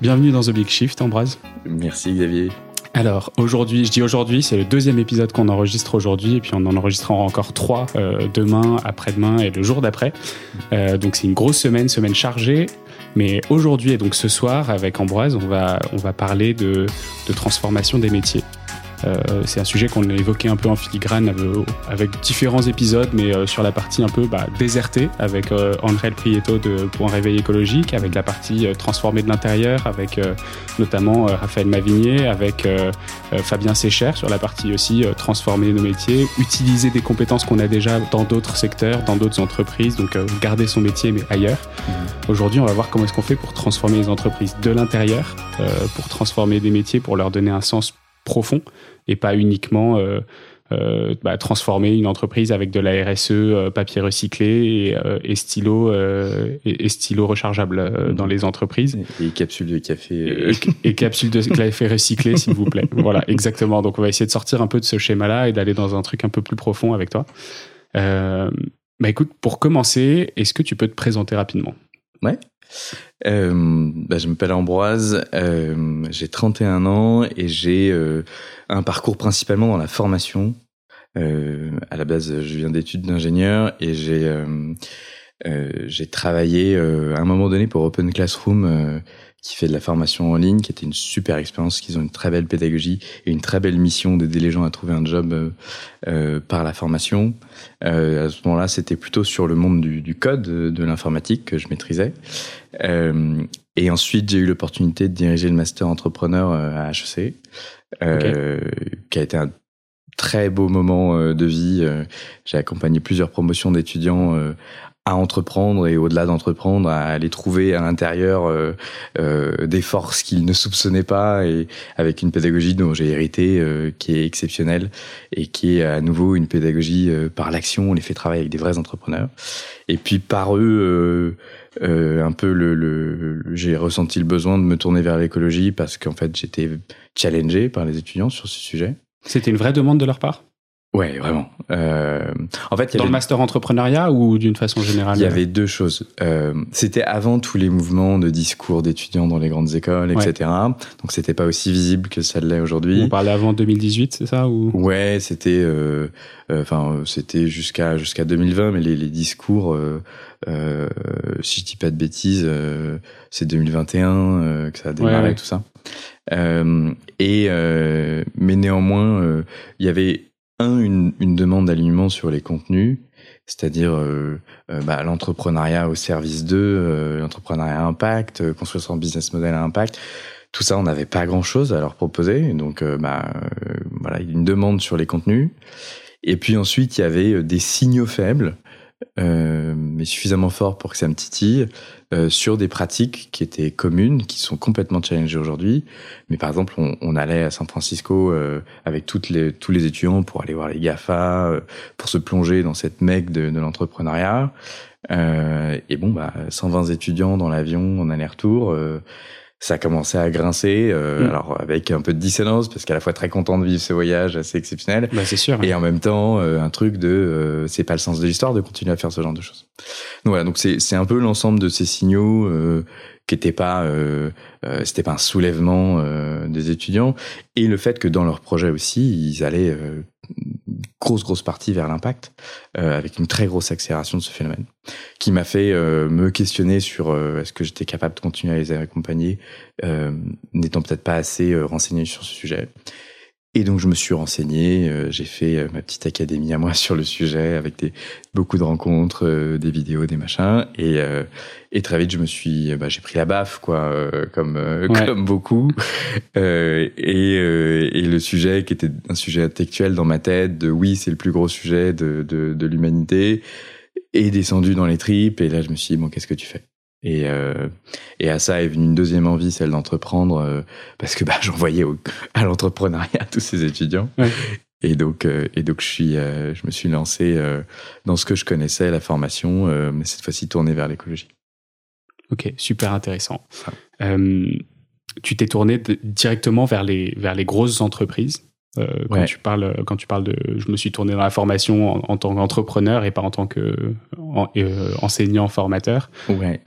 Bienvenue dans The Big Shift, Ambroise. Merci Xavier. Alors aujourd'hui, je dis aujourd'hui, c'est le deuxième épisode qu'on enregistre aujourd'hui, et puis on en enregistrera encore trois euh, demain, après-demain et le jour d'après. Euh, donc c'est une grosse semaine, semaine chargée. Mais aujourd'hui et donc ce soir, avec Ambroise, on va, on va parler de, de transformation des métiers. Euh, c'est un sujet qu'on a évoqué un peu en filigrane avec, différents épisodes, mais euh, sur la partie un peu bah, désertée, avec euh, André Prieto de, pour un réveil écologique, avec la partie transformée de l'intérieur, avec notamment Raphaël Mavigné, avec Fabien Sécher sur la partie aussi transformer nos métiers, utiliser des compétences qu'on a déjà dans d'autres secteurs, dans d'autres entreprises, donc garder son métier mais ailleurs. Mmh. Aujourd'hui, on va voir comment est-ce qu'on fait pour transformer les entreprises de l'intérieur, pour transformer des métiers, pour leur donner un sens profond et pas uniquement euh, euh, bah, transformer une entreprise avec de la RSE, euh, papier recyclé et, stylo et, stylo rechargeable dans les entreprises. Et, capsules de café. Et, capsules de café recyclé, s'il vous plaît. Voilà, exactement. Donc on va essayer de sortir un peu de ce schéma-là et d'aller dans un truc un peu plus profond avec toi. bah écoute, pour commencer, est-ce que tu peux te présenter rapidement? Ouais. Euh, bah, je m'appelle Ambroise, euh, j'ai 31 ans et j'ai euh, un parcours principalement dans la formation. Euh, à la base, je viens d'études d'ingénieur et j'ai j'ai travaillé à un moment donné pour Open Classroom qui fait de la formation en ligne, qui était une super expérience, qu'ils ont une très belle pédagogie et une très belle mission d'aider les gens à trouver un job euh, euh par la formation. Euh, à ce moment-là, c'était plutôt sur le monde du, du code, de, l'informatique que je maîtrisais. Euh, et ensuite, j'ai eu l'opportunité de diriger le master entrepreneur euh, à HEC, okay. qui a été un très beau moment de vie. J'ai accompagné plusieurs promotions d'étudiants à entreprendre et au-delà d'entreprendre, à aller trouver à l'intérieur euh, euh, des forces qu'ils ne soupçonnaient pas et avec une pédagogie dont j'ai hérité euh, qui est exceptionnelle et qui est à nouveau une pédagogie euh, par l'action. On les fait travailler avec des vrais entrepreneurs. Et puis par eux, euh, un peu le, le j'ai ressenti le besoin de me tourner vers l'écologie parce qu'en fait j'étais challengé par les étudiants sur ce sujet. C'était une vraie demande de leur part? Ouais, vraiment. Euh, en fait, dans le master entrepreneuriat ou d'une façon générale Il y avait deux choses. Euh, c'était avant tous les mouvements de discours d'étudiants dans les grandes écoles, etc. Donc c'était pas aussi visible que ça l'est aujourd'hui. On parlait avant 2018, c'est ça ou? Ouais, c'était, euh, euh, enfin, c'était jusqu'à jusqu'à 2020, mais les, les discours, euh, euh, si je dis pas de bêtises, c'est 2021 que ça a démarré tout ça. et mais néanmoins, il y avait un, une, une demande d'alignement sur les contenus, c'est-à-dire euh, euh, bah, l'entrepreneuriat au service d'eux, euh, l'entrepreneuriat impact, euh, construire son business model à impact. Tout ça, on n'avait pas grand-chose à leur proposer. Donc, bah, voilà, une demande sur les contenus. Et puis ensuite, il y avait des signaux faibles euh, mais suffisamment fort pour que ça me titille, euh, sur des pratiques qui étaient communes, qui sont complètement challengées aujourd'hui. Mais par exemple, on, on allait à San Francisco euh, avec toutes les, tous les étudiants pour aller voir les GAFA, euh, pour se plonger dans cette mecque de, de l'entrepreneuriat. Euh, et bon, bah, 120 étudiants dans l'avion en aller-retour ça a commencé à grincer, euh, mm. alors avec un peu de dissonance, parce qu'à la fois très content de vivre ce voyage assez exceptionnel, bah, c'est sûr, et en même temps euh, un truc de euh, c'est pas le sens de l'histoire de continuer à faire ce genre de choses. Donc voilà, donc c'est c'est un peu l'ensemble de ces signaux euh, qui n'étaient pas c'était pas un soulèvement des étudiants et le fait que dans leur projet aussi ils allaient grosse grosse partie vers l'impact, euh, avec une très grosse accélération de ce phénomène, qui m'a fait euh, me questionner sur euh, est-ce que j'étais capable de continuer à les accompagner, n'étant peut-être pas assez renseigné sur ce sujet. Et donc je me suis renseigné, euh, j'ai fait euh, ma petite académie à moi sur le sujet avec des, beaucoup de rencontres, euh, des vidéos, des machins. Et, et très vite je me suis, bah, j'ai pris la baffe quoi, comme ouais. comme beaucoup. et, et le sujet qui était un sujet intellectuel dans ma tête, de oui c'est le plus gros sujet de, de, de l'humanité, est descendu dans les tripes. Et là je me suis dit bon qu'est-ce que tu fais? Et, euh, et à ça est venue une deuxième envie, celle d'entreprendre, euh, parce que bah, j'envoyais à l'entrepreneuriat tous ces étudiants. Ouais. Et donc, euh, et donc je, suis, je me suis lancé dans ce que je connaissais, la formation, mais cette fois-ci tourné vers l'écologie. Ok, super intéressant. tu t'es tourné directement vers les, vers les grosses entreprises euh, quand ouais. tu parles quand tu parles de je me suis tourné dans la formation en, en tant qu'entrepreneur et pas en tant que enseignant, formateur. Ouais.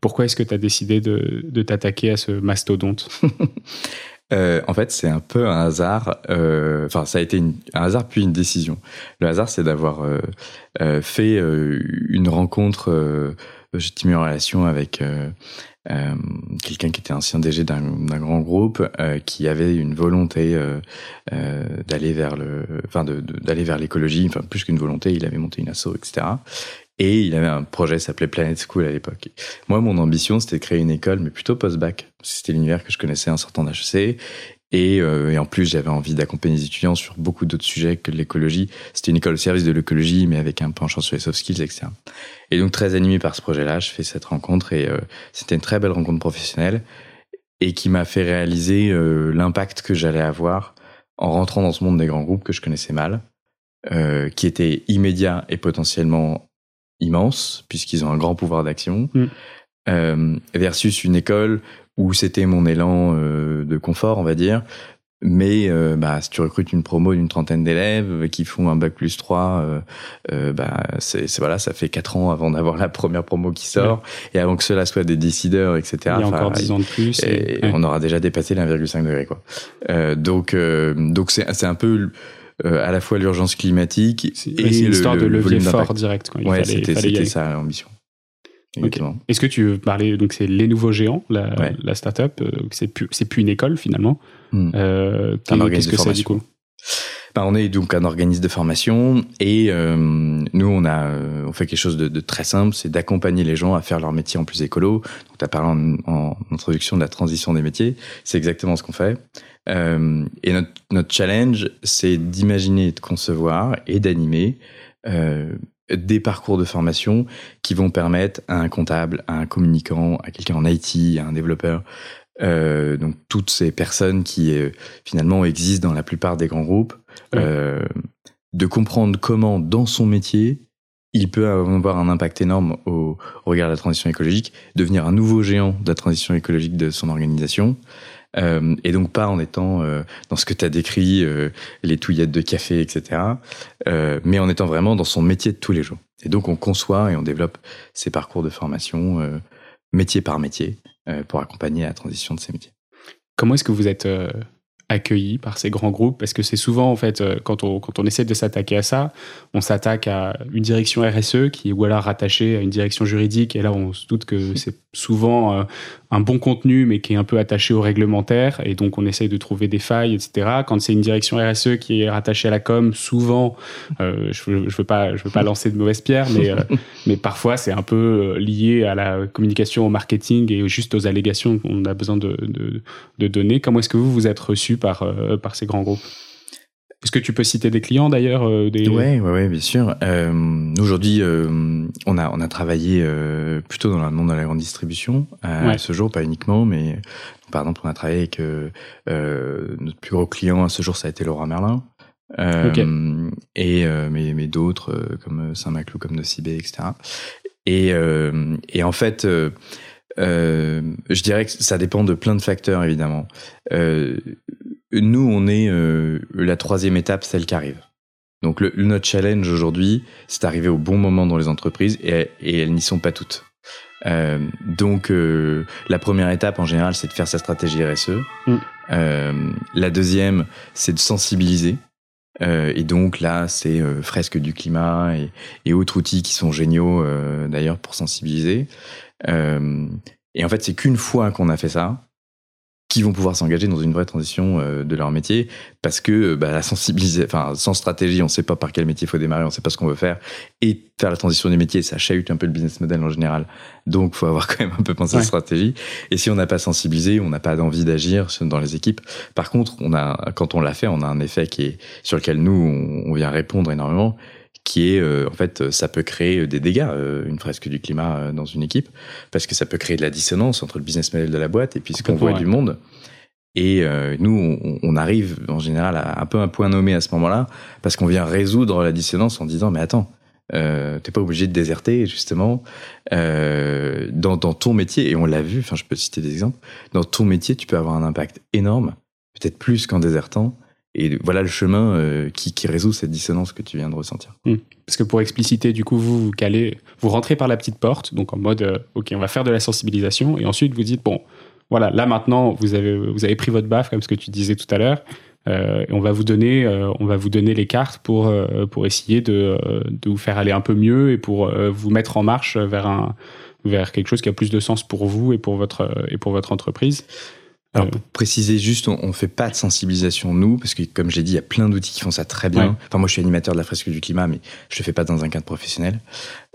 pourquoi est-ce que tu as décidé de, de t'attaquer à ce mastodonte? Euh, en fait, c'est un peu un hasard. Euh, enfin, ça a été un hasard puis une décision. Le hasard, c'est d'avoir euh, fait une rencontre. J'ai mis en relation avec quelqu'un qui était ancien DG d'un grand groupe, qui avait une volonté d'aller vers le, enfin, d'aller vers l'écologie. Enfin, plus qu'une volonté, il avait monté une asso, etc. Et il avait un projet s'appelait Planet School à l'époque. Moi, mon ambition, c'était de créer une école, mais plutôt post-bac. C'était l'univers que je connaissais en sortant d'HEC. Et, euh, et, en plus, j'avais envie d'accompagner les étudiants sur beaucoup d'autres sujets que l'écologie. C'était une école au service de l'écologie, mais avec un penchant sur les soft skills, etc. Et donc, très animé par ce projet-là, je fais cette rencontre et euh, c'était une très belle rencontre professionnelle et qui m'a fait réaliser euh, l'impact que j'allais avoir en rentrant dans ce monde des grands groupes que je connaissais mal, euh, qui était immédiat et potentiellement immense, puisqu'ils ont un grand pouvoir d'action, mm. Euh, versus une école où c'était mon élan euh, de confort, on va dire. Mais euh, bah, si tu recrutes une promo d'une trentaine d'élèves qui font un bac plus 3, euh, euh, bah, c'est, voilà, ça fait 4 ans avant d'avoir la première promo qui sort, et avant que cela soit des décideurs, etc. Il y a encore 10 ans de plus. Et, on aura déjà dépassé l'1,5 degré. Quoi. donc donc c'est, c'est un peu euh, à la fois l'urgence climatique et une histoire de levier fort direct. Quand il ouais, c'était ça l'ambition. Est-ce que tu veux parler donc c'est les nouveaux géants, la, la startup, euh, c'est plus c'est plus une école finalement. Hmm. Euh, Qu'est-ce que c'est du coup ben, on est donc un organisme de formation et euh, nous on a on fait quelque chose de, de très simple, c'est d'accompagner les gens à faire leur métier en plus écolo. Donc tu as parlé en, en, introduction de la transition des métiers, c'est exactement ce qu'on fait. Euh, et notre, notre challenge, c'est d'imaginer, de concevoir et d'animer euh, des parcours de formation qui vont permettre à un comptable, à un communicant, à quelqu'un en IT, à un développeur, euh, donc toutes ces personnes qui euh, finalement existent dans la plupart des grands groupes, euh, de comprendre comment dans son métier il peut avoir un impact énorme au, au regard de la transition écologique, devenir un nouveau géant de la transition écologique de son organisation, euh, et donc pas en étant euh, dans ce que tu as décrit, euh, les touillettes de café, etc., mais en étant vraiment dans son métier de tous les jours. Et donc on conçoit et on développe ces parcours de formation métier par métier pour accompagner la transition de ces métiers. Comment est-ce que vous êtes accueillis par ces grands groupes parce que c'est souvent en fait quand on, quand on essaie de s'attaquer à ça on s'attaque à une direction RSE qui est ou alors rattachée à une direction juridique et là on se doute que c'est souvent un bon contenu, mais qui est un peu attaché au réglementaire, et donc on essaye de trouver des failles, etc. Quand c'est une direction RSE qui est rattachée à la com, souvent, euh, je ne veux, pas, je veux pas lancer de mauvaises pierres, mais, euh, mais parfois c'est un peu euh, lié à la communication, au marketing et juste aux allégations qu'on a besoin de, de, de donner. Comment est-ce que vous vous êtes reçu par, par ces grands groupes est-ce que tu peux citer des clients d'ailleurs euh, des... Ouais, ouais, ouais, bien sûr. Euh, aujourd'hui, euh, on a on a travaillé euh, plutôt dans le monde de la grande distribution à ce jour, pas uniquement, mais par exemple, on a travaillé avec euh, notre plus gros client à ce jour, ça a été Laura Merlin. Et mais mais d'autres comme Saint-Maclou, comme Nocibé, etc. Et et en fait. Euh, je dirais que ça dépend de plein de facteurs évidemment. Euh, nous, on est euh, la troisième étape, celle qui arrive. Donc le, notre challenge aujourd'hui, c'est d'arriver au bon moment dans les entreprises et, et elles n'y sont pas toutes. Euh, donc euh, la première étape en général, c'est de faire sa stratégie RSE. Mm. Euh, la deuxième, c'est de sensibiliser. Euh, et donc là, c'est fresque du climat et, et, autres outils qui sont géniaux d'ailleurs pour sensibiliser. Et en fait, c'est qu'une fois qu'on a fait ça, qui vont pouvoir s'engager dans une vraie transition euh, de leur métier parce que euh, bah, la sensibiliser, enfin sans stratégie, on ne sait pas par quel métier il faut démarrer, on ne sait pas ce qu'on veut faire et faire la transition des métiers, ça chahute un peu le business model en général. Donc faut avoir quand même un peu pensé à la stratégie. Et si on n'a pas sensibilisé, on n'a pas d'envie d'agir dans les équipes. Par contre, on a quand on l'a fait, on a un effet qui est sur lequel nous on vient répondre énormément qui est euh, en fait ça peut créer des dégâts euh, une fresque du climat euh, dans une équipe parce que ça peut créer de la dissonance entre le business model de la boîte et puis ce qu'on voit du monde. Et nous on, on, arrive en général à un peu un point nommé à ce moment-là parce qu'on vient résoudre la dissonance en disant mais attends euh, t'es pas obligé de déserter justement euh, dans, dans ton métier et on l'a vu enfin je peux citer des exemples dans ton métier tu peux avoir un impact énorme peut-être plus qu'en désertant et voilà le chemin qui, qui, résout cette dissonance que tu viens de ressentir. Hmm. Parce que pour expliciter, du coup, vous, vous vous rentrez par la petite porte, donc en mode, ok, on va faire de la sensibilisation, et ensuite vous dites, bon, voilà, là maintenant, vous avez, pris votre baffe, comme ce que tu disais tout à l'heure, euh, et on va vous donner, euh, on va vous donner les cartes pour euh, pour essayer de, de vous faire aller un peu mieux et pour vous mettre en marche vers un vers quelque chose qui a plus de sens pour vous et pour votre et pour votre entreprise. Alors pour préciser juste, on, ne fait pas de sensibilisation nous, parce que comme j'ai dit, il y a plein d'outils qui font ça très bien. Enfin moi je suis animateur de la fresque du climat, mais je le fais pas dans un cadre professionnel.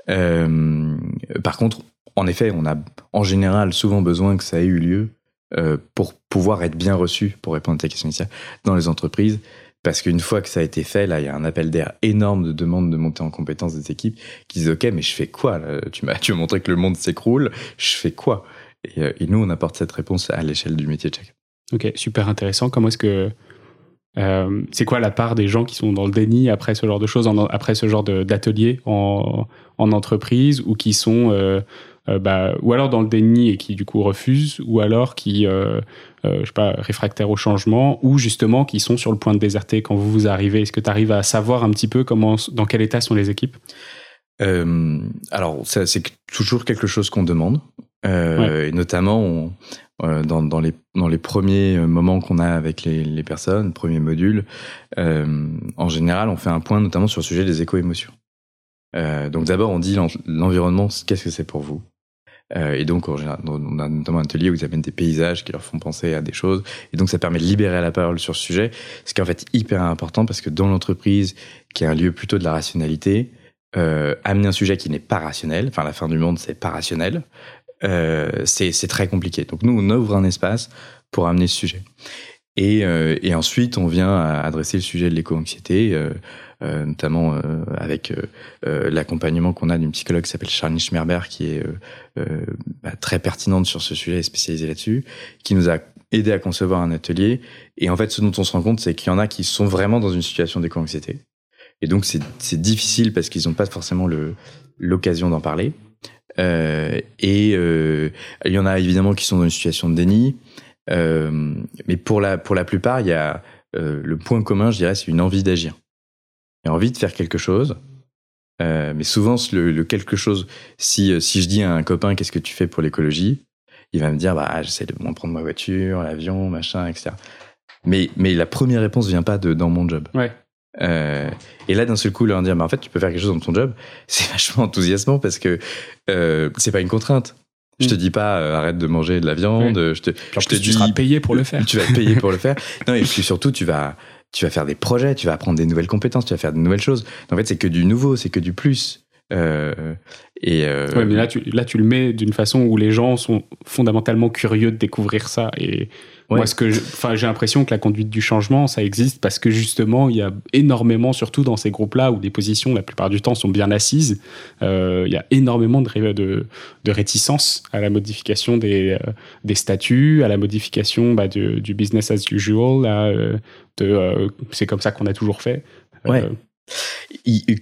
par contre, en effet, on a en général souvent besoin que ça ait eu lieu euh, pour pouvoir être bien reçu, pour répondre à ta question initiale, dans les entreprises. Parce qu'une fois que ça a été fait, là, il y a un appel d'air énorme de demandes de monter en compétence des équipes qui disent OK, mais je fais quoi Tu m'as tu montré que le monde s'écroule, je fais quoi? Euh, et, nous, on apporte cette réponse à l'échelle du métier de chacun. Ok, super intéressant. Comment est-ce que euh, c'est quoi la part des gens qui sont dans le déni après ce genre de choses, après ce genre d'atelier en, en, entreprise, ou qui sont euh, bah, ou alors dans le déni et qui du coup refusent, ou alors qui, euh, euh, je sais pas, réfractaires au changement, ou justement qui sont sur le point de déserter? Quand vous vous arrivez. Est-ce que tu arrives à savoir un petit peu comment, dans quel état sont les équipes? Alors, c'est toujours quelque chose qu'on demande, et notamment dans, dans, les, dans les premiers moments qu'on a avec les, les personnes, premiers modules, en général, on fait un point notamment sur le sujet des éco-émotions. Euh, donc d'abord, on dit l'environnement, qu'est-ce que c'est pour vous? Euh, et donc, on a notamment un atelier où ils amènent des paysages qui leur font penser à des choses. Et donc, ça permet de libérer la parole sur ce sujet, ce qui est en fait hyper important parce que dans l'entreprise, qui est un lieu plutôt de la rationalité, euh, amener un sujet qui n'est pas rationnel, enfin la fin du monde, c'est pas rationnel, euh, c'est très compliqué. Donc nous, on ouvre un espace pour amener ce sujet. Et, euh, et ensuite, on vient adresser le sujet de l'éco-anxiété. Euh, euh, notamment euh, avec euh, l'accompagnement qu'on a d'une psychologue qui s'appelle Charlie Schmerber, qui est bah, très pertinente sur ce sujet et spécialisée là-dessus, qui nous a aidé à concevoir un atelier. Et en fait, ce dont on se rend compte, c'est qu'il y en a qui sont vraiment dans une situation d'éco-anxiété. Et donc, c'est difficile parce qu'ils n'ont pas forcément l'occasion d'en parler. Euh, et euh, il y en a évidemment qui sont dans une situation de déni. Euh, mais pour la, pour la plupart, il y a le point commun, je dirais, c'est une envie d'agir et envie de faire quelque chose. Euh, mais souvent, le, quelque chose, si, si je dis à un copain qu'est-ce que tu fais pour l'écologie, il va me dire bah, j'essaie de moins prendre ma voiture, l'avion, machin, etc. Mais, mais la première réponse vient pas de dans mon job. Ouais. Euh, et là, d'un seul coup, leur dire bah, en fait, tu peux faire quelque chose dans ton job, c'est vachement enthousiasmant parce que euh, c'est pas une contrainte. Je te mm. dis pas euh, arrête de manger de la viande. Je te, je te dis, tu seras payé pour le faire. Tu vas te payer pour le faire. Non, et puis surtout, tu vas, tu vas faire des projets, tu vas apprendre des nouvelles compétences, tu vas faire de nouvelles choses. En fait, c'est que du nouveau, c'est que du plus. Euh, et euh... ouais, mais là tu, là, tu le mets d'une façon où les gens sont fondamentalement curieux de découvrir ça. Et moi, ce que, enfin, j'ai l'impression que la conduite du changement, ça existe parce que justement, il y a énormément, surtout dans ces groupes-là où des positions, la plupart du temps, sont bien assises, euh, il y a énormément de, de, de, réticence à la modification des, euh, des statuts, à la modification bah, du business as usual. Euh, de, c'est comme ça qu'on a toujours fait. Ouais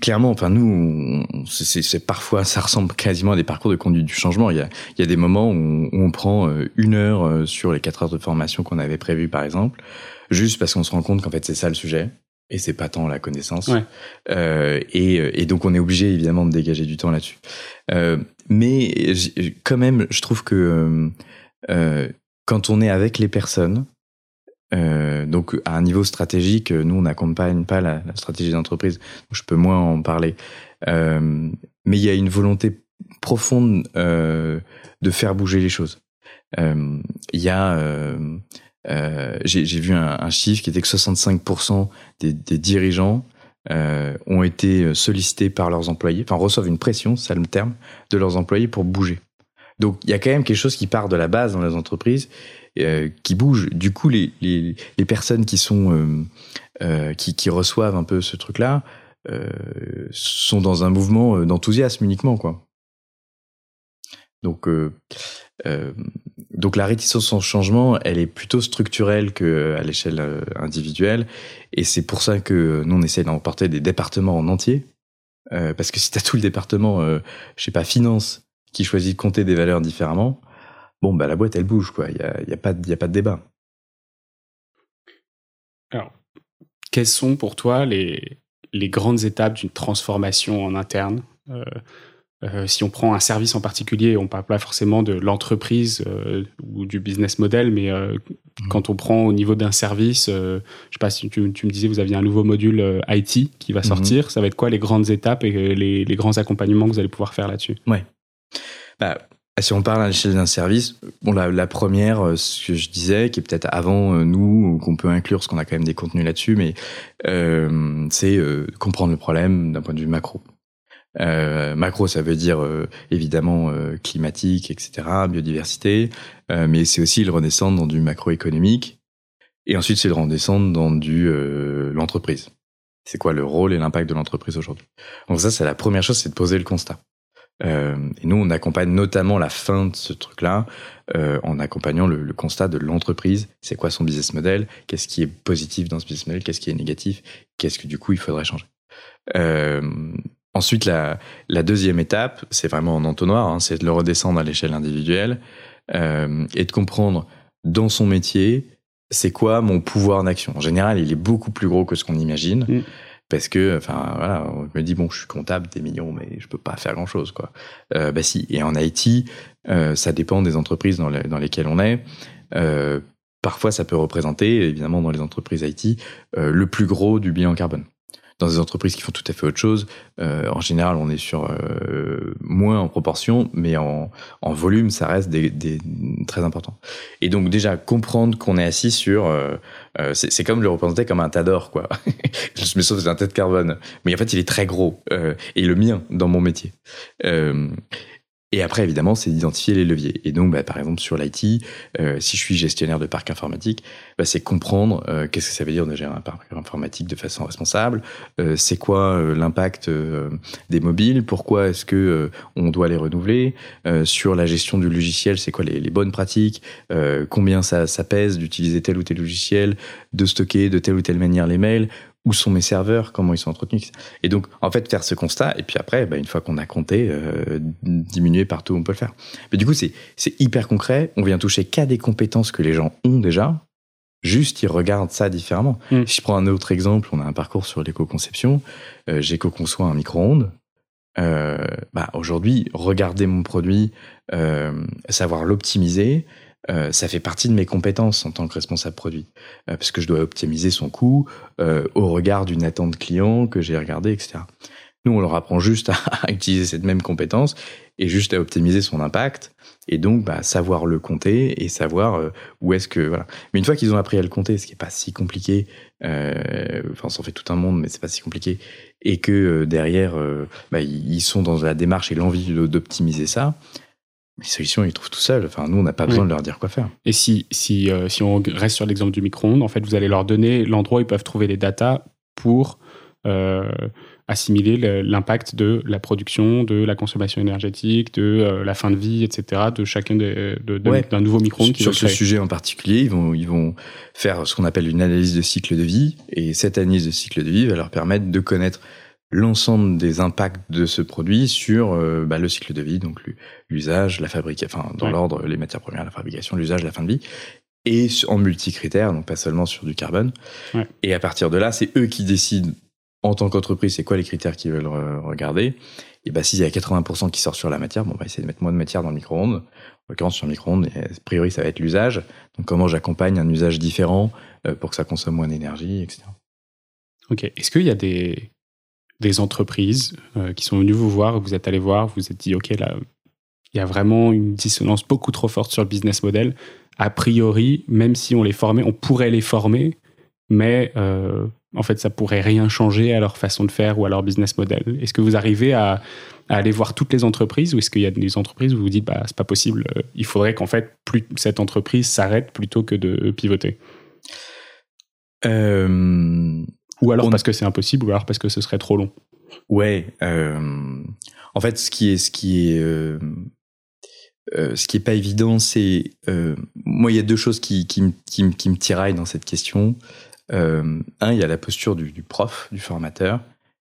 clairement, enfin nous, c'est parfois, ça ressemble quasiment à des parcours de conduite du changement. Il y a, il y a des moments où on, prend euh, une heure euh, sur les quatre heures de formation qu'on avait prévues, par exemple, juste parce qu'on se rend compte qu'en fait c'est ça le sujet et c'est pas tant la connaissance. Euh, et, et, donc on est obligé évidemment de dégager du temps là-dessus. Euh, mais quand même, je trouve que euh, quand on est avec les personnes, euh, donc à un niveau stratégique, nous on n'accompagne pas la, la stratégie d'entreprise, je peux moins en parler. Euh, mais il y a une volonté profonde euh, de faire bouger les choses. Euh, il y a, euh, euh, j'ai vu un, un, chiffre qui était que 65% des, des, dirigeants ont été sollicités par leurs employés, enfin reçoivent une pression, c'est le terme, de leurs employés pour bouger. Donc il y a quand même quelque chose qui part de la base dans les entreprises euh, qui bouge. Du coup, les, les, personnes qui sont euh, euh, qui, qui, reçoivent un peu ce truc-là sont dans un mouvement d'enthousiasme uniquement, quoi. Donc, donc la réticence au changement, elle est plutôt structurelle que à l'échelle individuelle, et c'est pour ça que nous on essaie d'emporter des départements en entier, parce que si t'as tout le département, je sais pas, finance, qui choisit de compter des valeurs différemment, bon, bah, la boîte, elle bouge, quoi. Il n'y a, y a, pas, y a pas de débat. Alors, quelles sont pour toi les, les grandes étapes d'une transformation en interne? Euh, si on prend un service en particulier, on parle pas forcément de l'entreprise euh, ou du business model, mais euh, mmh. quand on prend au niveau d'un service, je sais pas si tu, me disais vous aviez un nouveau module IT qui va mmh. sortir, ça va être quoi les grandes étapes et les, grands accompagnements que vous allez pouvoir faire là-dessus? Ouais. Bah, si on parle à l'échelle d'un service, bon, la, la, première, ce que je disais, qui est peut-être avant nous, qu'on peut inclure, parce qu'on a quand même des contenus là-dessus, mais c'est comprendre le problème d'un point de vue macro. Euh, macro, ça veut dire euh, évidemment euh, climatique, etc., biodiversité, euh, mais c'est aussi le redescendre dans du macroéconomique. Et ensuite, c'est le redescendre dans du l'entreprise. C'est quoi le rôle et l'impact de l'entreprise aujourd'hui? Donc ça, c'est la première chose, c'est de poser le constat. Et nous, on accompagne notamment la fin de ce truc-là en accompagnant le, constat de l'entreprise. C'est quoi son business model? Qu'est-ce qui est positif dans ce business model? Qu'est-ce qui est négatif? Qu'est-ce que du coup il faudrait changer? Euh, Ensuite, la, deuxième étape, c'est vraiment en entonnoir, hein, c'est de le redescendre à l'échelle individuelle euh, et de comprendre dans son métier, c'est quoi mon pouvoir d'action. En général, il est beaucoup plus gros que ce qu'on imagine. Mm. Parce que, enfin, voilà, on me dit, bon, je suis comptable des millions, mais je peux pas faire grand chose, quoi. Euh, bah si. Et en IT, euh, ça dépend des entreprises dans, lesquelles on est. Euh, parfois, ça peut représenter, évidemment, dans les entreprises IT, euh, le plus gros du bilan carbone dans des entreprises qui font tout à fait autre chose, euh, en général, on est sur euh, moins en proportion, mais en, en volume, ça reste des, des, très important. Et donc déjà comprendre qu'on est assis sur, euh, euh c'est comme le représenter comme un tas d'or, quoi. je me sauve un tas de carbone, mais en fait, il est très gros euh, et le mien dans mon métier. Et après, évidemment, c'est d'identifier les leviers. Et donc, bah, par exemple, sur l'IT, euh, si je suis gestionnaire de parc informatique, bah, c'est comprendre euh, qu'est-ce que ça veut dire de gérer un parc informatique de façon responsable. Euh, c'est quoi euh, l'impact euh, des mobiles Pourquoi est-ce que on doit les renouveler Sur la gestion du logiciel, c'est quoi les, les, bonnes pratiques Combien ça, ça pèse d'utiliser tel ou tel logiciel De stocker de telle ou telle manière les mails où sont mes serveurs, comment ils sont entretenus? Et donc, en fait, faire ce constat, et puis après, bah, une fois qu'on a compté, euh, diminuer partout où on peut le faire. Mais du coup, c'est hyper concret. On vient toucher qu'à des compétences que les gens ont déjà. Juste, ils regardent ça différemment. Mm. Si je prends un autre exemple, on a un parcours sur l'éco-conception. Euh, J'éco-conçois un micro-ondes. Euh, bah, Aujourd'hui, regarder mon produit, euh, savoir l'optimiser, euh, ça fait partie de mes compétences en tant que responsable produit, euh, parce que je dois optimiser son coût euh, au regard d'une attente client que j'ai regardé, etc. Nous, on leur apprend juste à, utiliser cette même compétence et juste à optimiser son impact, et donc bah, savoir le compter et savoir où est-ce que voilà. Mais une fois qu'ils ont appris à le compter, ce qui est pas si compliqué, enfin, on s'en fait tout un monde, mais c'est pas si compliqué, et que derrière, bah, ils sont dans la démarche et l'envie d'optimiser ça les solutions, ils trouvent tout seuls. Enfin, nous, on n'a pas besoin de leur dire quoi faire. Et si, si, euh, si on reste sur l'exemple du micro-ondes, en fait, vous allez leur donner l'endroit où ils peuvent trouver les datas pour euh, assimiler l'impact de la production, de la consommation énergétique, de euh, la fin de vie, etc., de chacun des, d'un nouveau micro-ondes. Sur ce sujet en particulier, ils vont, ils vont faire ce qu'on appelle une analyse de cycle de vie. Et cette analyse de cycle de vie va leur permettre de connaître l'ensemble des impacts de ce produit sur euh, bah, le cycle de vie, donc l'usage, la fabrication, enfin dans l'ordre les matières premières, la fabrication, l'usage, la fin de vie, et en multicritères, donc pas seulement sur du carbone. Ouais. Et à partir de là, c'est eux qui décident en tant qu'entreprise, c'est quoi les critères qu'ils veulent regarder. Et bah s'il y a 80% qui sort sur la matière, bon, on va essayer de mettre moins de matière dans le micro-ondes. En l'occurrence, sur le micro-ondes, a priori, ça va être l'usage. Donc comment j'accompagne un usage différent euh, pour que ça consomme moins d'énergie, etc. Ok. Est-ce qu'il y a des des entreprises euh, qui sont venues vous voir, vous êtes allé voir, vous vous êtes dit, OK, là, il y a vraiment une dissonance beaucoup trop forte sur le business model. A priori, même si on les formait, on pourrait les former, mais euh, en fait, ça pourrait rien changer à leur façon de faire ou à leur business model. Est-ce que vous arrivez à, aller voir toutes les entreprises ou est-ce qu'il y a des entreprises où vous vous dites, bah, c'est pas possible, euh, il faudrait qu'en fait, cette entreprise s'arrête plutôt que de pivoter? Ou alors parce que c'est impossible, ou alors parce que ce serait trop long. Ouais. Euh, en fait, ce qui est, ce qui est, euh, euh, ce qui est pas évident, c'est moi, il y a deux choses qui, qui, qui, qui me tiraillent dans cette question. Un, il y a la posture du, du prof, du formateur,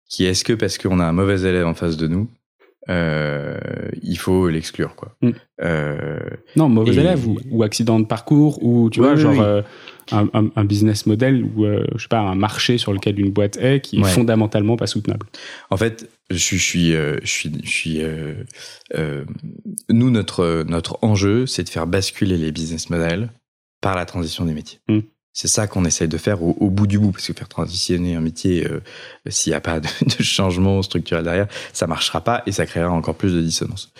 qui est-ce que parce qu'on a un mauvais élève en face de nous, euh, il faut l'exclure quoi. Mm. Euh, Non, mauvais Et- élève ou, ou accident de parcours ou tu vois, oui, genre oui. euh, un, un- un business model ou je sais pas, un marché sur lequel une boîte est qui est fondamentalement pas soutenable. En fait, je suis, je suis, je suis, je suis nous notre notre enjeu, c'est de faire basculer les business models par la transition des métiers. Mm. C'est ça qu'on essaye de faire au, bout du bout, parce que faire transitionner un métier, euh, s'il n'y a pas de, de changement structurel derrière, ça marchera pas et ça créera encore plus de dissonance.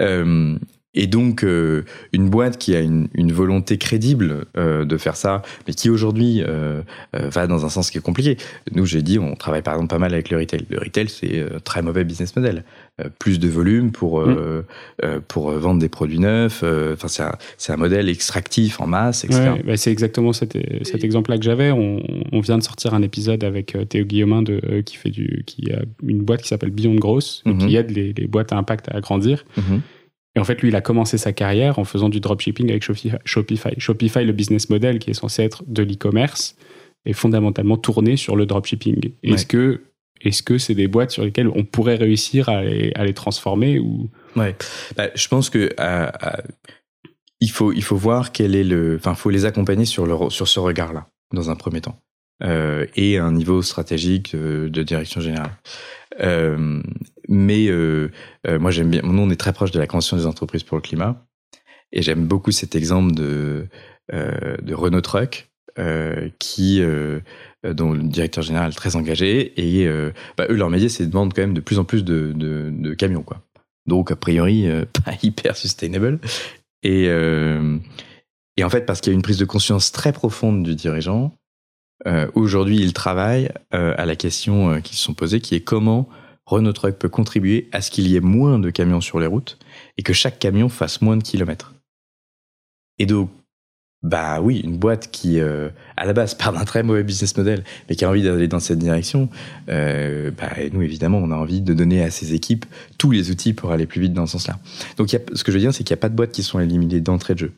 Euh, et donc, euh, une boîte qui a une, une volonté crédible euh, de faire ça, mais qui aujourd'hui euh, euh, va dans un sens qui est compliqué. Nous, j'ai dit, on travaille par exemple pas mal avec le retail. Le retail, c'est euh, très mauvais business model. Euh, plus de volume pour euh, euh, pour vendre des produits neufs. euh, Enfin, c'est un, c'est un modèle extractif en masse, etc. Ouais, bah, c'est exactement cet, cet exemple-là que j'avais. On, on vient de sortir un épisode avec Théo Guillaumin de, qui fait du, qui a une boîte qui s'appelle Beyond Gross, Mhm. qui aide les, les boîtes à impact à grandir. Mhm. Et en fait, lui, il a commencé sa carrière en faisant du dropshipping avec Shopify. Shopify, le business model qui est censé être de l'e-commerce, est fondamentalement tourné sur le dropshipping. Est-ce que est-ce que c'est des boîtes sur lesquelles on pourrait réussir à les, à les transformer ou? Ouais. Bah, je pense que euh, euh, il faut il faut voir quel est le, enfin, faut les accompagner sur le sur ce regard-là dans un premier temps euh, et un niveau stratégique de, de direction générale. Mais euh, euh, moi j'aime bien. Nous on est très proche de la convention des entreprises pour le climat et j'aime beaucoup cet exemple de euh, de Renault Truck qui dont le directeur général est très engagé et bah, eux leur métier c'est de vendre quand même de plus en plus de, de, camions quoi. Donc a priori pas hyper sustainable et et en fait parce qu'il y a une prise de conscience très profonde du dirigeant euh, aujourd'hui il travaille euh, à la question euh, qui se sont posées qui est comment Renault Truck peut contribuer à ce qu'il y ait moins de camions sur les routes et que chaque camion fasse moins de kilomètres. Et donc, bah oui, une boîte qui, euh, à la base, part d'un très mauvais business model, mais qui a envie d'aller dans cette direction, euh, bah, nous, évidemment, on a envie de donner à ses équipes tous les outils pour aller plus vite dans ce sens-là. Donc, ce que je veux dire, c'est qu'il n'y a pas de boîtes qui sont éliminées d'entrée de jeu.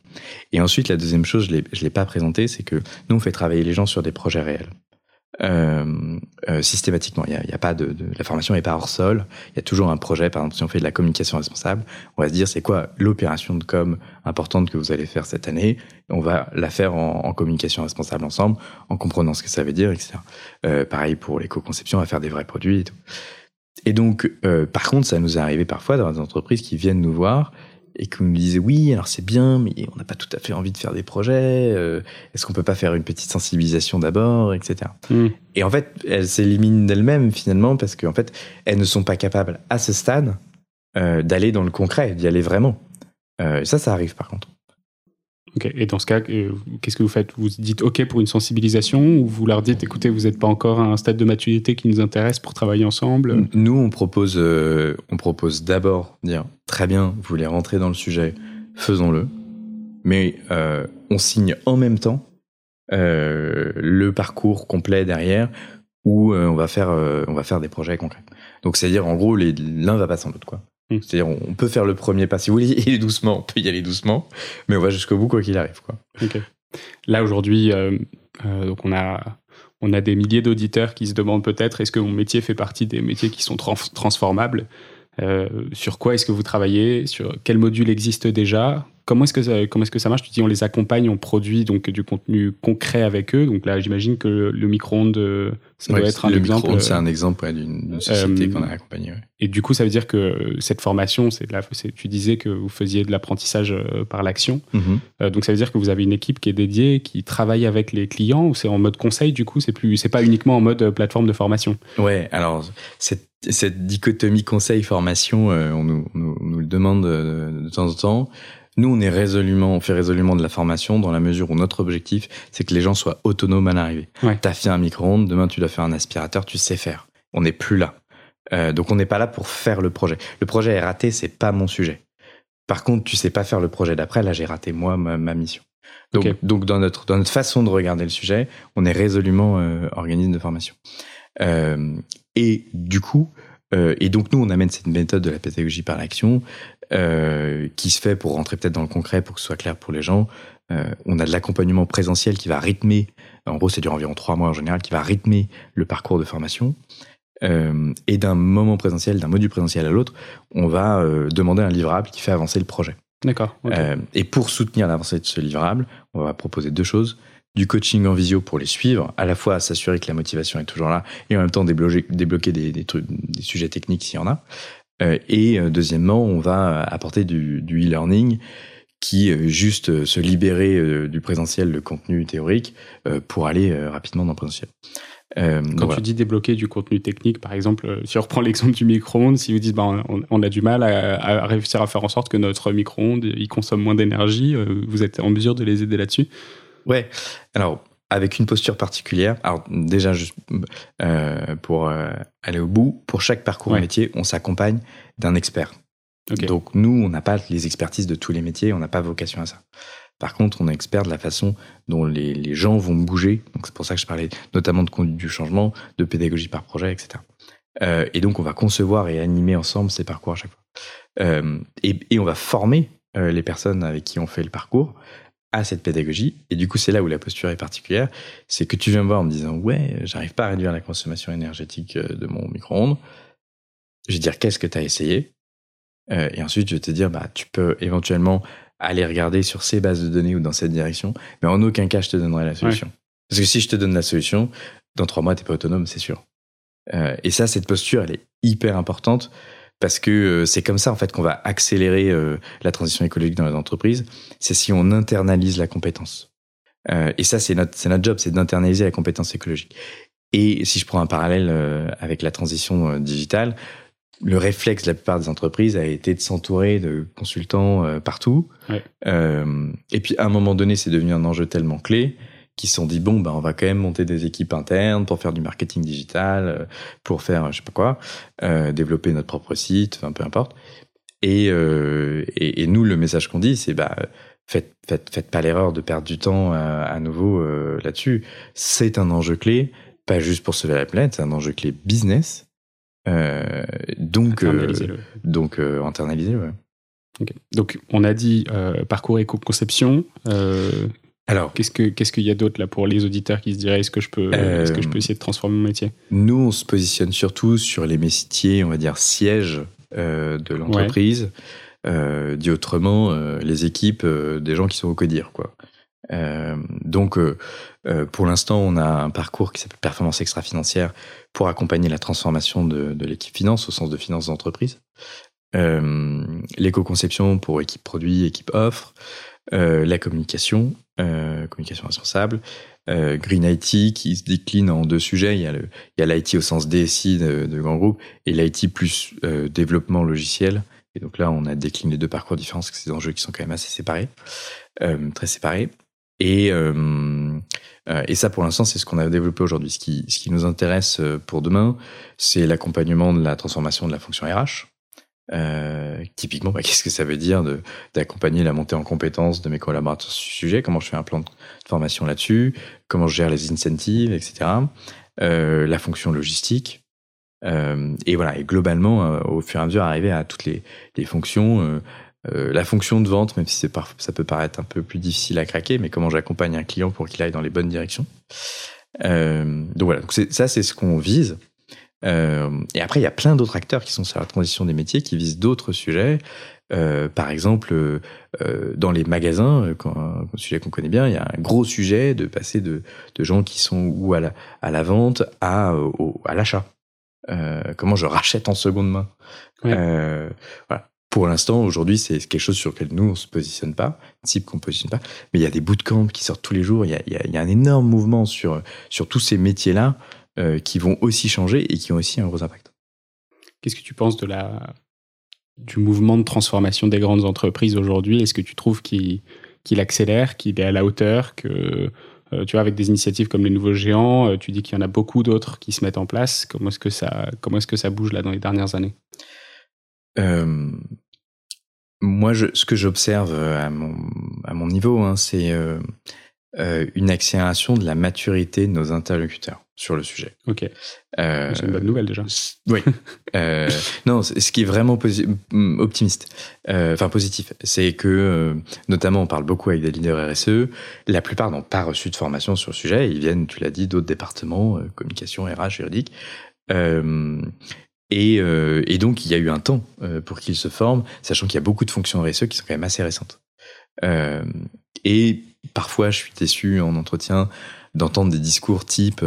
Et ensuite, la deuxième chose, je ne l'ai pas présenté, c'est que nous, on fait travailler les gens sur des projets réels. Euh, euh, systématiquement. Il y a, pas de, de, la formation n'est pas hors sol. Il y a toujours un projet. Par exemple, si on fait de la communication responsable, on va se dire c'est quoi l'opération de com importante que vous allez faire cette année? On va la faire en, en, communication responsable ensemble, en comprenant ce que ça veut dire, etc. Euh, pareil pour l'éco-conception, on va faire des vrais produits et tout. Et donc, euh, par contre, ça nous est arrivé parfois dans des entreprises qui viennent nous voir et qui nous disaient oui, alors c'est bien, mais on n'a pas tout à fait envie de faire des projets. Euh, Est-ce qu'on peut pas faire une petite sensibilisation d'abord, etc. Mm. Et en fait, elles s'éliminent d'elles-mêmes finalement parce qu'en fait, elles ne sont pas capables à ce stade euh, d'aller dans le concret, d'y aller vraiment. Euh, ça, ça arrive par contre. Et dans ce cas, euh, qu'est-ce que vous faites? Vous dites OK pour une sensibilisation ou vous leur dites écoutez, vous n'êtes pas encore à un stade de maturité qui nous intéresse pour travailler ensemble? Nous, on propose, euh, on propose d'abord dire très bien, vous voulez rentrer dans le sujet, faisons-le. Mais euh, on signe en même temps le parcours complet derrière où on va faire, on va faire des projets concrets. Donc c'est-à-dire en gros, l'un va pas sans l'autre quoi. Mmh. C'est-à-dire, on peut faire le premier pas. Si vous voulez y aller doucement, on peut y aller doucement, mais on va jusqu'au bout quoi qu'il arrive. Quoi. Okay. Là, aujourd'hui, euh, euh, donc on a, on a des milliers d'auditeurs qui se demandent peut-être est-ce que mon métier fait partie des métiers qui sont trans transformables? Euh, Sur quoi est-ce que vous travaillez? Sur quel module existe déjà? Comment est-ce que ça, comment est-ce que ça marche? Tu dis on les accompagne, on produit donc du contenu concret avec eux. Donc là, j'imagine que le, le micro-ondes, ça ouais, doit être un le exemple. micro-ondes, c'est un exemple ouais, d'une société qu'on a accompagnée. Ouais. Et du coup, ça veut dire que cette formation, c'est là, tu disais que vous faisiez de l'apprentissage euh, par l'action. Mm -hmm. donc ça veut dire que vous avez une équipe qui est dédiée, qui travaille avec les clients, ou c'est en mode conseil. Du coup, c'est plus, c'est pas uniquement en mode euh, plateforme de formation? Ouais. Alors cette, cette dichotomie conseil-formation, euh, on, nous, on, le demande de, de temps en temps. Nous, on est résolument, on fait résolument de la formation dans la mesure où notre objectif, c'est que les gens soient autonomes à l'arrivée. Ouais. T'as fait un micro-ondes, demain tu dois faire un aspirateur, tu sais faire. On n'est plus là. Euh, donc on n'est pas là pour faire le projet. Le projet est raté, c'est pas mon sujet. Par contre, tu sais pas faire le projet d'après, là j'ai raté moi ma, ma mission. Donc, okay. donc dans notre dans notre façon de regarder le sujet, on est résolument euh, organisme de formation. Euh, et du coup, et donc nous on amène cette méthode de la pédagogie par l'action euh, qui se fait pour rentrer peut-être dans le concret pour que ce soit clair pour les gens. Euh, on a de l'accompagnement présentiel qui va rythmer, en gros c'est dure environ trois mois en général, qui va rythmer le parcours de formation. et d'un moment présentiel, d'un module présentiel à l'autre, on va demander un livrable qui fait avancer le projet. D'accord. et pour soutenir l'avancée de ce livrable, on va proposer deux choses du coaching en visio pour les suivre, à la fois s'assurer que la motivation est toujours là et en même temps débloquer, débloquer des, des, trucs, des sujets techniques s'il y en a. Euh, et euh, deuxièmement, on va apporter du, du e-learning qui euh, juste se libérer du présentiel, le contenu théorique, pour aller rapidement dans le présentiel. Euh, Quand tu dis débloquer du contenu technique, par exemple, si on reprend l'exemple du micro-ondes, si vous dites on, on, a du mal à, à, réussir à faire en sorte que notre micro-ondes il consomme moins d'énergie, vous êtes en mesure de les aider là-dessus? Ouais. Alors, avec une posture particulière. Alors, déjà, juste, euh, pour euh, aller au bout, pour chaque parcours métier, on s'accompagne d'un expert. Donc, nous, on n'a pas les expertises de tous les métiers, on n'a pas vocation à ça. Par contre, on est expert de la façon dont les, les gens vont bouger. Donc, c'est pour ça que je parlais notamment de conduite du changement, de pédagogie par projet, etc. Euh, et donc, on va concevoir et animer ensemble ces parcours à chaque fois. Et, et, on va former les personnes avec qui on fait le parcours à cette pédagogie. Et du coup, c'est là où la posture est particulière. C'est que tu viens me voir en me disant, ouais, j'arrive pas à réduire la consommation énergétique euh, de mon micro-ondes. Je vais te dire, qu'est-ce que tu as essayé? Euh, Et ensuite, je vais te dire, bah, tu peux éventuellement aller regarder sur ces bases de données ou dans cette direction. Mais en aucun cas, je te donnerai la solution. Parce que si je te donne la solution, dans trois mois, tu n'es pas autonome, c'est sûr. Euh, et ça, cette posture, elle est hyper importante parce que euh, c'est comme ça en fait qu'on va accélérer euh, la transition écologique dans les entreprises. C'est si on internalise la compétence. Euh, et ça, c'est notre, c'est notre job, c'est d'internaliser la compétence écologique. Et si je prends un parallèle avec la transition digitale, le réflexe de la plupart des entreprises a été de s'entourer de consultants partout. Ouais. et puis à un moment donné, c'est devenu un enjeu tellement clé qui se sont dit bon ben on va quand même monter des équipes internes pour faire du marketing digital, euh, pour faire je sais pas quoi, euh, développer notre propre site, enfin peu importe. Et, euh, et, et, nous le message qu'on dit c'est bah faites faites faites pas l'erreur de perdre du temps à, à nouveau euh, là-dessus. C'est un enjeu clé, pas juste pour sauver la planète, c'est un enjeu clé business. Donc internaliser-le. donc internaliser ouais. Okay. Donc, on a dit parcours éco-conception. Euh, alors, qu'est-ce que qu'est-ce qu'il y a d'autre là pour les auditeurs qui se diraient est-ce que je peux est-ce que je peux essayer de transformer mon métier? Nous, on se positionne surtout sur les métiers, on va dire sièges euh, de l'entreprise. Euh, dit autrement, euh, les équipes euh, des gens qui sont au codir, quoi. Euh, donc, pour l'instant, on a un parcours qui s'appelle performance extra-financière pour accompagner la transformation de, de l'équipe finance au sens de finance d'entreprise. L'éco-conception pour équipe produit, équipe offre. Euh, la communication, euh, communication responsable, euh, Green IT qui se décline en deux sujets. Il y a l'IT au sens DSI de, de grand groupe et l'IT plus développement logiciel. Et donc là, on a décliné deux parcours différents parce que c'est des enjeux qui sont quand même assez séparés, euh, très séparés. Et, euh, et ça, pour l'instant, c'est ce qu'on a développé aujourd'hui. Ce qui, ce qui nous intéresse pour demain, c'est l'accompagnement de la transformation de la fonction RH. Euh, typiquement, bah, qu'est-ce que ça veut dire d'accompagner la montée en compétences de mes collaborateurs sur ce sujet? Comment je fais un plan de formation là-dessus? Comment je gère les incentives, etc. Euh, la fonction logistique. Euh, et voilà, et globalement, euh, au fur et à mesure, arriver à toutes les, les fonctions. Euh, la fonction de vente, même si par, ça peut paraître un peu plus difficile à craquer, mais comment j'accompagne un client pour qu'il aille dans les bonnes directions? donc voilà, donc ça c'est ce qu'on vise. Euh, et après, il y a plein d'autres acteurs qui sont sur la transition des métiers, qui visent d'autres sujets. Euh, par exemple, euh, dans les magasins, quand, un sujet qu'on connaît bien, il y a un gros sujet de passer de, de gens qui sont ou à la, à la vente à, au, à l'achat. Euh, comment je rachète en seconde main. Euh, voilà. Pour l'instant, aujourd'hui, c'est quelque chose sur lequel nous, on se positionne pas, type qu'on positionne pas. Mais il y a des bootcamps qui sortent tous les jours. Il y a, il y a, il y a un énorme mouvement sur, sur tous ces métiers-là euh, qui vont aussi changer et qui ont aussi un gros impact. Qu'est-ce que tu penses de la, du mouvement de transformation des grandes entreprises aujourd'hui? Est-ce que tu trouves qu'il qu accélère, qu'il est à la hauteur, que euh, tu vois, avec des initiatives comme les nouveaux géants, euh, tu dis qu'il y en a beaucoup d'autres qui se mettent en place. Comment est-ce que ça, comment est-ce que ça bouge là dans les dernières années? Euh, Moi, je, ce que j'observe à mon, à mon niveau, hein, c'est euh, une accélération de la maturité de nos interlocuteurs sur le sujet. Ok. Euh, c'est une bonne nouvelle déjà. Oui. euh, non, ce qui est vraiment mm, optimiste, euh, enfin positif, c'est que, notamment, on parle beaucoup avec des leaders RSE. La plupart n'ont pas reçu de formation sur le sujet. Ils viennent, tu l'as dit, d'autres départements, communication, RH, juridique. Et, et, donc, il y a eu un temps pour qu'il se forme, sachant qu'il y a beaucoup de fonctions RSE qui sont quand même assez récentes. et parfois, je suis déçu en entretien d'entendre des discours type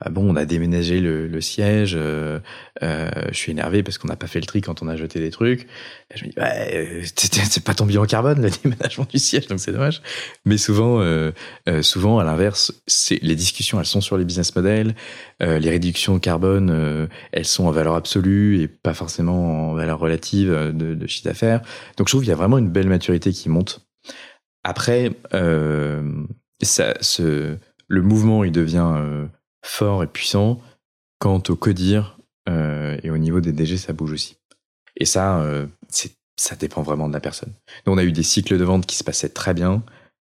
ah bon, on a déménagé le, siège, euh, euh, je suis énervé parce qu'on n'a pas fait le tri quand on a jeté des trucs. je me dis, ouais, c'est pas ton bilan carbone, le déménagement du siège, donc c'est dommage. Mais souvent, euh, souvent à l'inverse, c'est les discussions, elles sont sur les business models, les réductions carbone, elles sont en valeur absolue et pas forcément en valeur relative de, de chiffre d'affaires. Donc je trouve qu'il y a vraiment une belle maturité qui monte. Après, ça, ce, le mouvement, il devient fort et puissant. Quant au codir euh, et au niveau des DG, ça bouge aussi. Et ça, euh, ça dépend vraiment de la personne. Nous, on a eu des cycles de vente qui se passaient très bien,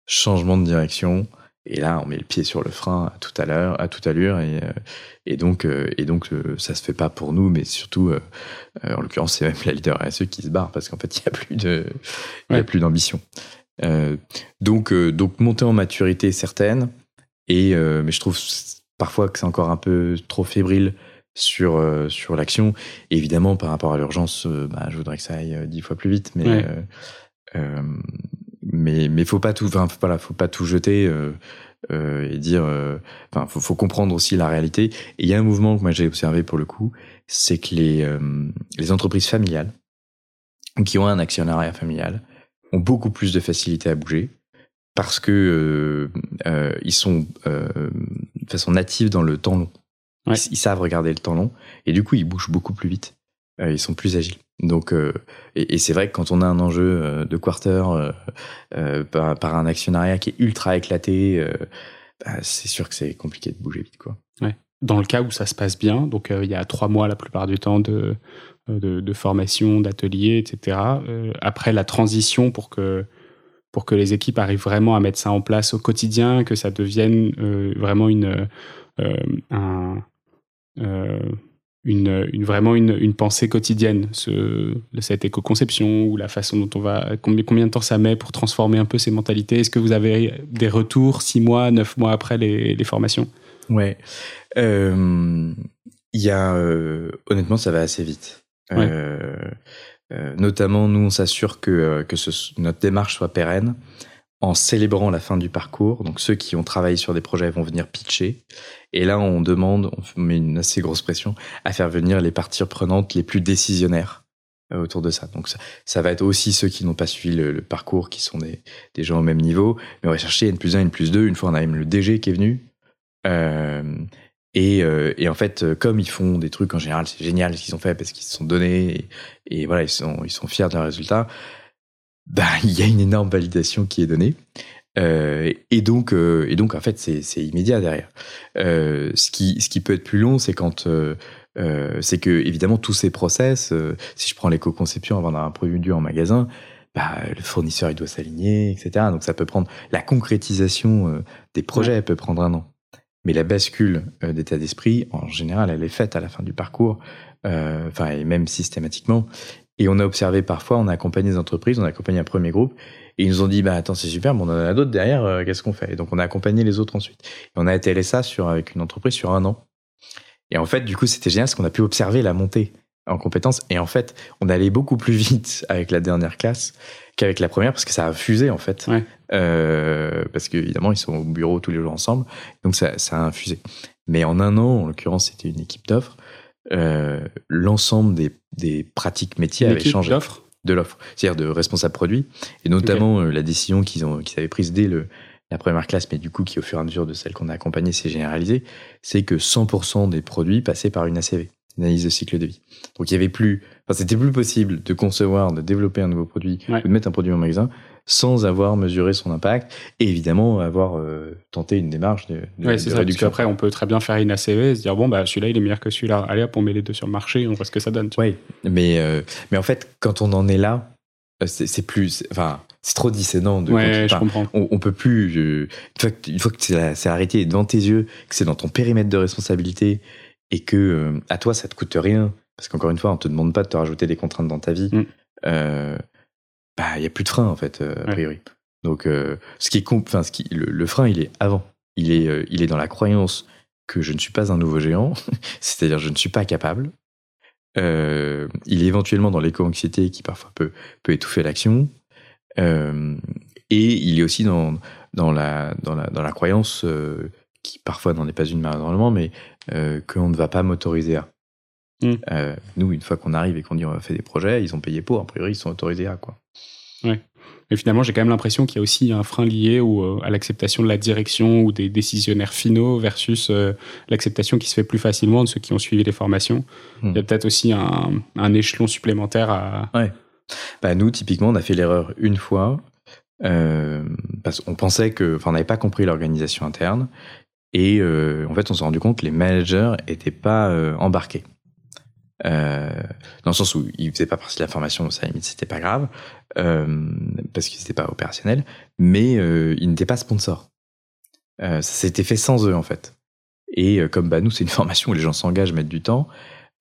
changement de direction, et là, on met le pied sur le frein à tout à l'heure, à toute allure, et, euh, et donc, et donc, ça se fait pas pour nous, mais surtout, en l'occurrence, c'est même la leader RSE qui se barre parce qu'en fait, il y a plus de, il y a plus d'ambition. donc, donc, monter en maturité certaine, et mais je trouve parfois que c'est encore un peu trop fébrile sur, euh, sur l'action. évidemment, par rapport à l'urgence, euh, bah, je voudrais que ça aille euh, dix fois plus vite, mais mais mais faut pas tout, enfin voilà, faut pas tout jeter et dire, enfin faut, faut, comprendre aussi la réalité. Et il y a un mouvement que moi j'ai observé pour le coup, c'est que les les entreprises familiales qui ont un actionnariat familial ont beaucoup plus de facilité à bouger parce que euh, euh, ils sont euh, de façon native dans le temps long. Ils, savent regarder le temps long et du coup ils bougent beaucoup plus vite. ils sont plus agiles. Donc et, c'est vrai que quand on a un enjeu de quarter par, un actionnariat qui est ultra éclaté, bah, c'est sûr que c'est compliqué de bouger vite quoi. Ouais. Dans le cas où ça se passe bien, donc il y a trois mois la plupart du temps de de, de formation, d'atelier, etc. après la transition pour que pour que les équipes arrivent vraiment à mettre ça en place au quotidien, que ça devienne euh, vraiment une, euh, euh, une, une, vraiment une, une, pensée quotidienne, ce, cette éco-conception ou la façon dont on va. Combien, combien de temps ça met pour transformer un peu ces mentalités Est-ce que vous avez des retours six mois, neuf mois après les, les formations? Ouais. Il y a. honnêtement, ça va assez vite. Ouais. Euh, notamment, nous, on s'assure que, euh, notre démarche soit pérenne en célébrant la fin du parcours. Donc, ceux qui ont travaillé sur des projets vont venir pitcher. Et là, on demande, on met une assez grosse pression, à faire venir les parties prenantes les plus décisionnaires euh, autour de ça. Donc, ça, va être aussi ceux qui n'ont pas suivi le, parcours, qui sont des, gens au même niveau. Mais on va chercher N plus 1, N plus 2. Une fois, on a même le DG qui est venu. Et, euh, et, en fait, euh, comme ils font des trucs en général, c'est génial ce qu'ils ont fait parce qu'ils se sont donnés et, et, voilà, ils sont, ils sont fiers de leurs résultats. Bah, il y a une énorme validation qui est donnée. Euh, et donc, euh, et donc, en fait, c'est immédiat derrière. Ce qui, ce qui peut être plus long, c'est quand, c'est que évidemment tous ces process, si je prends l'éco-conception avant d'avoir un produit en magasin, bah, le fournisseur il doit s'aligner, etc. Donc ça peut prendre la concrétisation des projets, elle peut prendre un an. Mais la bascule euh, d'état d'esprit, en général, elle est faite à la fin du parcours, euh, enfin, et même systématiquement. Et on a observé parfois, on a accompagné des entreprises, on a accompagné un premier groupe, et ils nous ont dit, bah attends, c'est super, mais on en a d'autres derrière, euh, qu'est-ce qu'on fait? Et donc on a accompagné les autres ensuite. Et on a été ça sur, avec une entreprise sur un an. Et en fait, du coup, c'était génial parce qu'on a pu observer la montée en compétences. Et en fait, on allait beaucoup plus vite avec la dernière classe qu'avec la première parce que ça a fusé en fait. Euh, parce qu'évidemment, ils sont au bureau tous les jours ensemble. Donc ça, ça a infusé. Mais en un an, en l'occurrence, c'était une équipe d'offres. Euh, L'ensemble des, des, pratiques métiers avait changé. D'offres de l'offre, c'est-à-dire de responsable produit, et notamment euh, la décision qu'ils ont, qu'ils avaient prise dès le, la première classe, mais du coup qui au fur et à mesure de celle qu'on a accompagnée s'est généralisée, c'est que 100% des produits passaient par une ACV analyse de cycle de vie. Donc il y avait plus, enfin c'était plus possible de concevoir, de développer un nouveau produit, ou de mettre un produit en magasin sans avoir mesuré son impact et évidemment avoir euh, tenté une démarche de, de, ouais, réduction. Après, on peut très bien faire une ACV et se dire bon bah celui-là il est meilleur que celui-là. Allez hop, on met les deux sur le marché, on voit ce que ça donne. Oui, mais euh, mais en fait quand on en est là, euh, c'est plus, enfin c'est trop dissénant de ouais, je comprends. On, on, peut plus une fois que, une fois que c'est arrêté devant tes yeux que c'est dans ton périmètre de responsabilité et que euh, à toi ça te coûte rien parce qu'encore une fois on te demande pas de te rajouter des contraintes dans ta vie mm. euh, bah il y a plus de frein en fait euh, a priori donc ce qui est enfin ce qui le, frein il est avant il est il est dans la croyance que je ne suis pas un nouveau géant, c'est-à-dire je ne suis pas capable. Euh, il est éventuellement dans l'éco-anxiété qui parfois peut, peut étouffer l'action. Euh, et il est aussi dans, dans, la, dans, la, dans la croyance, euh, qui parfois n'en est pas une malheureusement, mais euh, qu'on ne va pas m'autoriser à. Mm. Euh, nous, une fois qu'on arrive et qu'on dit on va faire des projets, ils ont payé pour, a priori, ils sont autorisés à. Quoi. Mais finalement, j'ai quand même l'impression qu'il y a aussi un frein lié ou, euh, à l'acceptation de la direction ou des décisionnaires finaux versus euh, l'acceptation qui se fait plus facilement de ceux qui ont suivi les formations. Hmm. Il y a peut-être aussi un, un échelon supplémentaire à. Bah, nous, typiquement, on a fait l'erreur une fois euh, parce qu'on pensait que, enfin, on n'avait pas compris l'organisation interne et euh, en fait, on s'est rendu compte que les managers étaient pas euh, embarqués. Euh, dans le sens où ils faisaient pas partie de la formation, ça limite c'était pas grave parce qu'ils n'étaient pas opérationnels, mais euh, ils n'étaient pas sponsors. Ça s'était fait sans eux en fait. Et comme bah nous c'est une formation où les gens s'engagent, mettent du temps,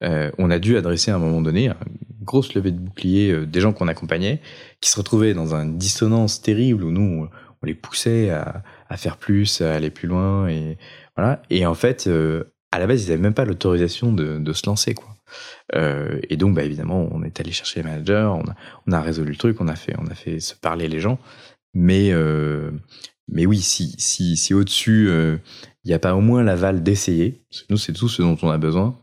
on a dû adresser à un moment donné une grosse levée de bouclier des gens qu'on accompagnait, qui se retrouvaient dans une dissonance terrible où nous on les poussait à, à, faire plus, à aller plus loin et voilà. Et en fait, euh, à la base ils n'avaient même pas l'autorisation de, de se lancer quoi. Euh, et donc, bah, évidemment, on est allé chercher les managers, on a, on a résolu le truc, on a fait, on a fait se parler les gens. Mais, euh, mais oui, si, si, si au-dessus, il n'y a pas au moins l'aval d'essayer, parce que nous, c'est tout ce dont on a besoin,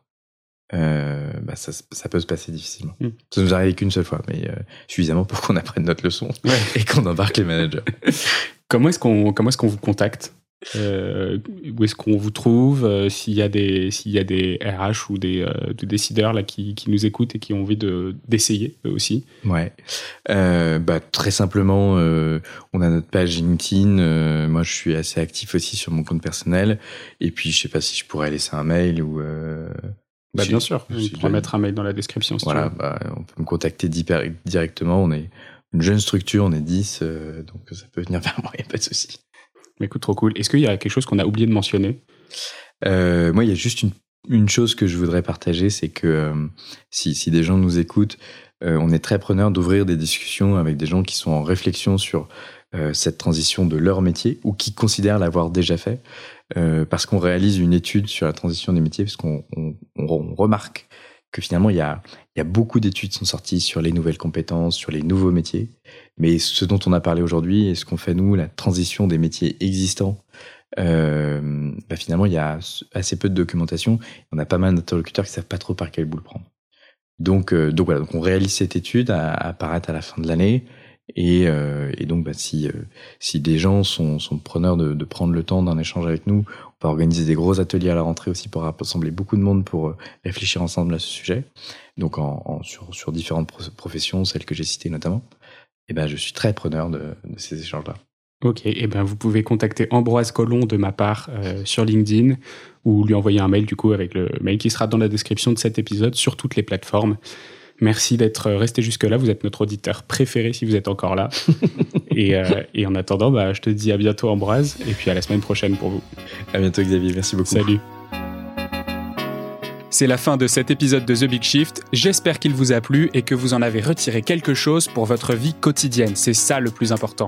euh, bah, ça, ça peut se passer difficilement. Mm. Ça nous arrive qu'une seule fois, mais suffisamment pour qu'on apprenne notre leçon Ouais. et qu'on embarque les managers. Comment est-ce qu'on comment est-ce qu'on vous contacte? Euh, où est-ce qu'on vous trouve? Euh, s'il y a des s'il y a des RH ou des, euh, des décideurs là qui, qui, nous écoutent et qui ont envie de d'essayer eux aussi? Ouais. Euh, bah très simplement euh, on a notre page LinkedIn euh, moi je suis assez actif aussi sur mon compte personnel. Et puis je sais pas si je pourrais laisser un mail ou bah, bien sûr. on pourra mettre un mail dans la description si voilà tu veux. bah, on peut me contacter di- directement. On est une jeune structure on est 10 euh, donc ça peut venir vers moi y a pas de souci. Mais écoute trop cool. Est-ce qu'il y a quelque chose qu'on a oublié de mentionner? Euh, moi, il y a juste une, une chose que je voudrais partager, c'est que euh, si, si des gens nous écoutent, euh, on est très preneur d'ouvrir des discussions avec des gens qui sont en réflexion sur euh, cette transition de leur métier ou qui considèrent l'avoir déjà fait, euh, parce qu'on réalise une étude sur la transition des métiers, parce qu'on on, on- on remarque que finalement, il y a, il y a beaucoup d'études qui sont sorties sur les nouvelles compétences, sur les nouveaux métiers, mais ce dont on a parlé aujourd'hui et ce qu'on fait nous, la transition des métiers existants, euh, bah finalement, il y a assez peu de documentation. On a pas mal d'interlocuteurs qui savent pas trop par quel bout le prendre. Donc, euh, donc voilà, donc on réalise cette étude à, à apparaître à la fin de l'année. Et, euh, et donc, bah, si, euh, si des gens sont, sont preneurs de, de prendre le temps d'un échange avec nous, va organiser des gros ateliers à la rentrée aussi pour rassembler beaucoup de monde pour euh, réfléchir ensemble à ce sujet. Donc, sur, différentes pro- professions, celles que j'ai citées notamment. Et ben, je suis très preneur de, ces échanges-là. Ok, et ben vous pouvez contacter Ambroise Collomb de ma part euh, sur LinkedIn ou lui envoyer un mail du coup avec le mail qui sera dans la description de cet épisode sur toutes les plateformes. Merci d'être resté jusque-là, vous êtes notre auditeur préféré si vous êtes encore là. et, euh, et en attendant, bah, je te dis à bientôt Ambroise et puis à la semaine prochaine pour vous. À bientôt, Xavier. Merci beaucoup. Salut. C'est la fin de cet épisode de The Big Shift. J'espère qu'il vous a plu et que vous en avez retiré quelque chose pour votre vie quotidienne. C'est ça le plus important.